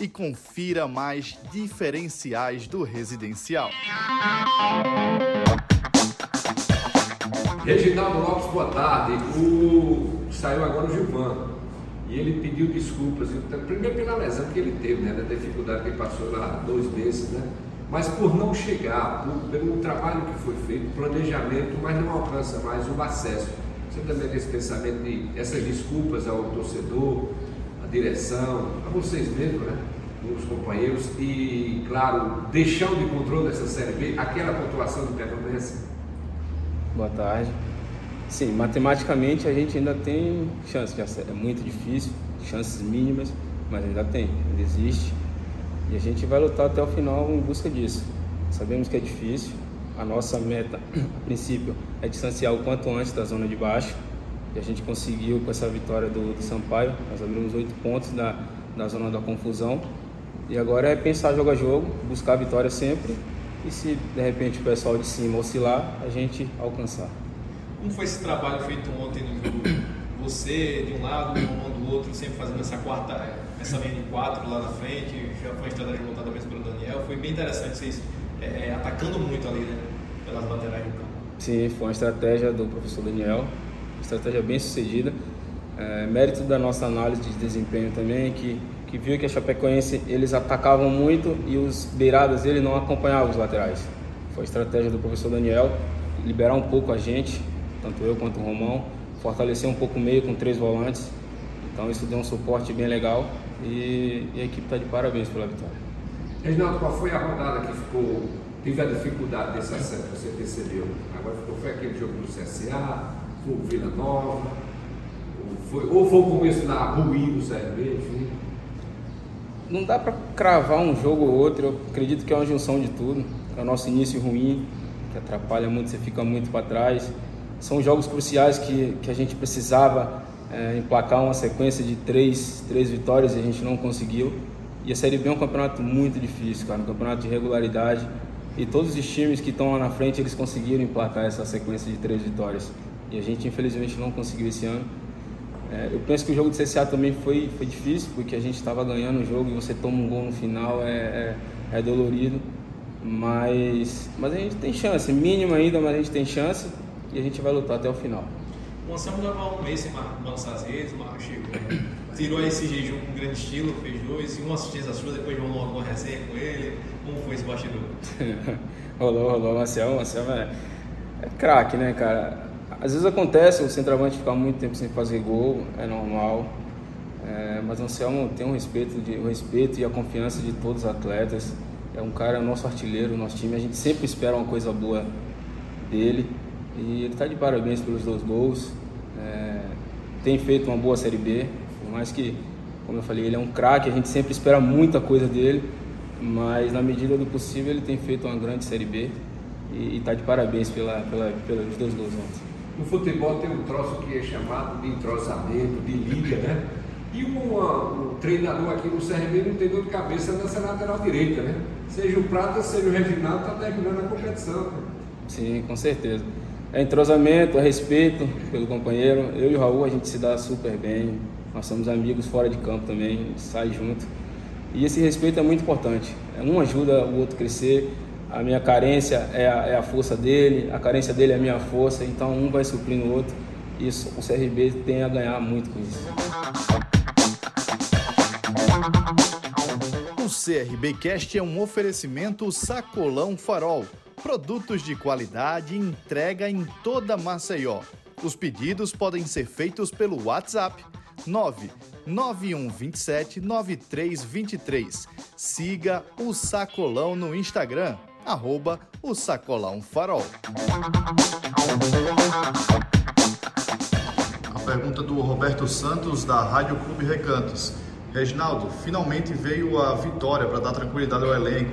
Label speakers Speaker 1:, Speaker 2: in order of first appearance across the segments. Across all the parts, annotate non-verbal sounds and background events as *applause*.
Speaker 1: e confira mais diferenciais do residencial.
Speaker 2: Reginaldo Lopes, boa tarde. O... Saiu agora o Gilvan. E ele pediu desculpas, então, primeiro pela lesão que ele teve, né, da dificuldade que ele passou lá dois meses, né? Mas por não chegar, por, pelo trabalho que foi feito, planejamento, mas não alcança mais o acesso. Você também tem esse pensamento de essas desculpas ao torcedor, direção, a vocês mesmos, né? Os companheiros, e claro, deixando de controle dessa Série B, aquela pontuação do permanência.
Speaker 3: Boa tarde. Sim, matematicamente a gente ainda tem chance, já é muito difícil, chances mínimas, mas ainda tem, ainda existe. E a gente vai lutar até o final em busca disso. Sabemos que é difícil, a nossa meta, *clears throat* a princípio, é distanciar o quanto antes da zona de baixo. E a gente conseguiu com essa vitória do, do Sampaio. Nós abrimos oito pontos da, da zona da confusão. E agora é pensar jogo a jogo, buscar a vitória sempre. E se de repente o pessoal de cima oscilar, a gente alcançar.
Speaker 4: Como foi esse trabalho feito ontem no jogo? Você de um lado, o Romão do outro, sempre fazendo essa quarta, essa linha de quatro lá na frente. Já foi a estratégia montada mesmo pelo Daniel. Foi bem interessante vocês é, atacando muito ali, né? Pelas laterais do campo.
Speaker 3: Sim, foi uma estratégia do professor Daniel, estratégia bem sucedida. É, mérito da nossa análise de desempenho também, que, que viu que a Chapecoense eles atacavam muito e os beiradas ele não acompanhavam os laterais. Foi a estratégia do professor Daniel, liberar um pouco a gente, tanto eu quanto o Romão, fortalecer um pouco o meio com três volantes. Então isso deu um suporte bem legal e, e a equipe está de parabéns pela vitória.
Speaker 2: Reginaldo, qual foi a rodada que ficou, teve a dificuldade desse acesso, você percebeu? Agora ficou, foi aquele jogo do CSA, foi o Vila Nova, ou foi, ou foi o começo da ruim do CRB, enfim?
Speaker 3: Não dá para cravar um jogo ou outro, eu acredito que é uma junção de tudo. É o nosso início ruim, que atrapalha muito, você fica muito para trás. São jogos cruciais que, que a gente precisava é, emplacar uma sequência de três, três vitórias e a gente não conseguiu. E a Série B é um campeonato muito difícil, cara, um campeonato de regularidade. E todos os times que estão lá na frente, eles conseguiram emplacar essa sequência de três vitórias. E a gente, infelizmente, não conseguiu esse ano. É, eu penso que o jogo do CSA também foi, foi difícil, porque a gente estava ganhando o jogo e você toma um gol no final, é, é, é, dolorido. Mas, mas a gente tem chance, mínima ainda, mas a gente tem chance e a gente vai lutar até o final.
Speaker 4: O Anselmo leva um mês sem balançar as redes, chegou, tirou esse jejum com grande estilo, fez dois, e uma assistência sua, depois rolou alguma resenha com ele. Como foi esse bastidor? *laughs*
Speaker 3: rolou, rolou. O Anselmo, o Anselmo é, é craque, né, cara? Às vezes acontece o centroavante ficar muito tempo sem fazer gol, é normal. É, mas o Anselmo tem um respeito, o respeito e a confiança de todos os atletas. É um cara, é nosso artilheiro, nosso time. A gente sempre espera uma coisa boa dele. E ele está de parabéns pelos dois gols. É, tem feito uma boa Série B, por mais que, como eu falei, ele é um craque, a gente sempre espera muita coisa dele, mas na medida do possível ele tem feito uma grande Série B e está de parabéns pela, pela, pelos dois gols ontem.
Speaker 2: No futebol tem um troço que é chamado de entrosamento, de liga, né? E uma, um treinador aqui no CRB não tem dor de cabeça nessa lateral direita, né? Seja o Prata, seja o Reginaldo, está terminando a competição. Né?
Speaker 3: Sim, com certeza é entrosamento, é respeito pelo companheiro. Eu e o Raul, a gente se dá super bem. Nós somos amigos fora de campo também, sai junto. E esse respeito é muito importante. Um ajuda o outro a crescer. A minha carência é a, é a força dele, a carência dele é a minha força. Então um vai suprindo o outro. Isso, o CRB tem a ganhar muito com isso.
Speaker 1: O CRB Cast é um oferecimento Sacolão Farol Produtos de qualidade entrega em toda Maceió. Os pedidos podem ser feitos pelo WhatsApp 99127 9323. Siga o Sacolão no Instagram, arroba o Sacolão Farol. A pergunta do Roberto Santos, da Rádio Clube Recantos. Reginaldo, finalmente veio a vitória para dar tranquilidade ao elenco.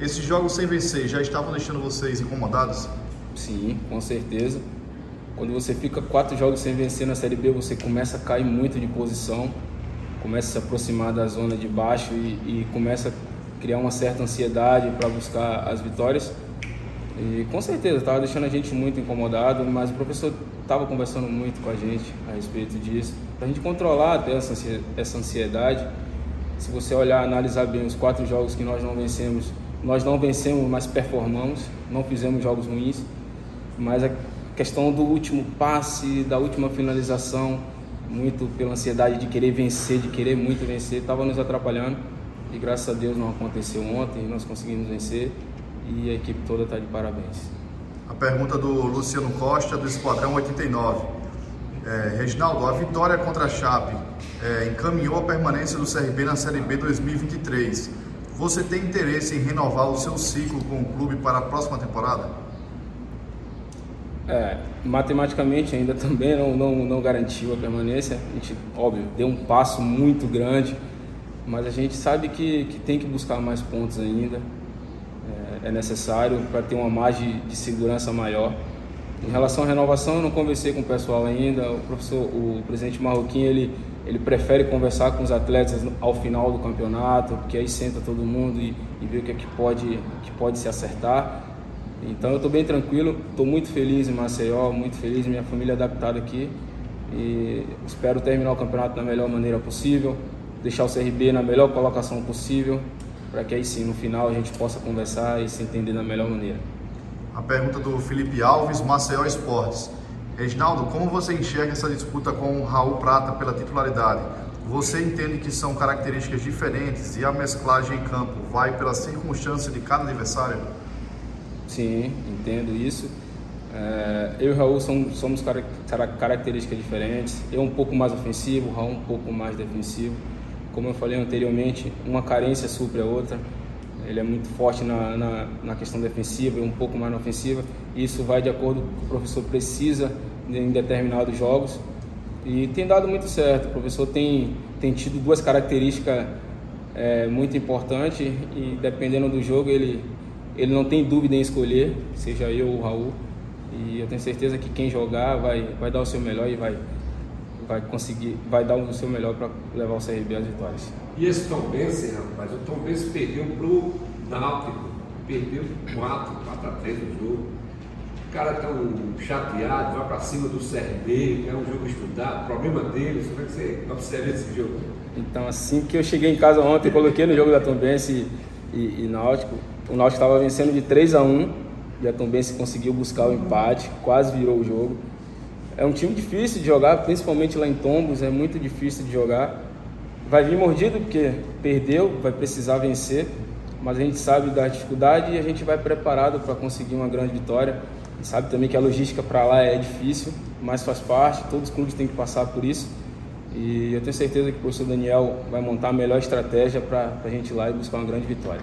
Speaker 1: Esses jogos sem vencer já estavam deixando vocês incomodados?
Speaker 3: Sim, com certeza. Quando você fica quatro jogos sem vencer na Série B, você começa a cair muito de posição, começa a se aproximar da zona de baixo e, e começa a criar uma certa ansiedade para buscar as vitórias. E com certeza estava deixando a gente muito incomodado, mas o professor estava conversando muito com a gente a respeito disso, para a gente controlar até essa ansiedade. Se você olhar, analisar bem os quatro jogos que nós não vencemos, nós não vencemos, mas performamos, não fizemos jogos ruins, mas a questão do último passe, da última finalização, muito pela ansiedade de querer vencer, de querer muito vencer, estava nos atrapalhando. E graças a Deus não aconteceu ontem, nós conseguimos vencer e a equipe toda está de parabéns.
Speaker 1: A pergunta do Luciano Costa, do Esquadrão 89. É, Reginaldo, a vitória contra a Chape é, encaminhou a permanência do CRB na Série B 2023. Você tem interesse em renovar o seu ciclo com o clube para a próxima temporada?
Speaker 3: É, matematicamente ainda *laughs* também não, não, não garantiu a permanência. A gente, óbvio, deu um passo muito grande, mas a gente sabe que, que tem que buscar mais pontos ainda é necessário para ter uma margem de segurança maior. Em relação à renovação, eu não conversei com o pessoal ainda. O professor, o presidente Marroquim, ele, ele prefere conversar com os atletas ao final do campeonato, porque aí senta todo mundo e, e vê o que é que pode, que pode se acertar. Então eu estou bem tranquilo, estou muito feliz em Maceió, muito feliz, minha família adaptada aqui e espero terminar o campeonato da melhor maneira possível, deixar o CRB na melhor colocação possível para que aí sim no final a gente possa conversar e se entender da melhor maneira.
Speaker 1: A pergunta do Felipe Alves, Maceió Esportes. Reginaldo, como você enxerga essa disputa com o Raul Prata pela titularidade? Você entende que são características diferentes e a mesclagem em campo vai pela circunstância de cada adversário?
Speaker 3: Sim, entendo isso. É, eu e o Raul somos, somos características diferentes. Eu um pouco mais ofensivo, o Raul um pouco mais defensivo como eu falei anteriormente, uma carência supre a outra. Ele é muito forte na, na, na questão defensiva e um pouco mais na ofensiva. Isso vai de acordo com o que o professor precisa em determinados jogos. E tem dado muito certo. O professor tem, tem tido duas características é, muito importantes e dependendo do jogo ele, ele não tem dúvida em escolher, seja eu ou o Raul. E eu tenho certeza que quem jogar vai, vai dar o seu melhor e vai, vai conseguir, vai dar o seu melhor para levar o CRB às vitórias.
Speaker 2: E esse Tom Benz, rapaz, o Tom Benz perdeu pro Náutico, perdeu 4, 4 a 3 no jogo. O cara tão chateado, vai para cima do CRB, é um jogo estudado, problema deles, como é que você observa esse jogo?
Speaker 3: Então, assim que eu cheguei em casa ontem, coloquei no jogo da Tombense e, e, e Náutico, o Náutico estava vencendo de 3 a 1 e a Tombense conseguiu buscar o empate, quase virou o jogo. É um time difícil de jogar, principalmente lá em Tombos, é muito difícil de jogar. Vai vir mordido porque perdeu, vai precisar vencer, mas a gente sabe da dificuldade e a gente vai preparado para conseguir uma grande vitória. Gente sabe também que a logística para lá é difícil, mas faz parte, todos os clubes têm que passar por isso. E eu tenho certeza que o professor Daniel vai montar a melhor estratégia para a gente ir lá e buscar uma grande vitória.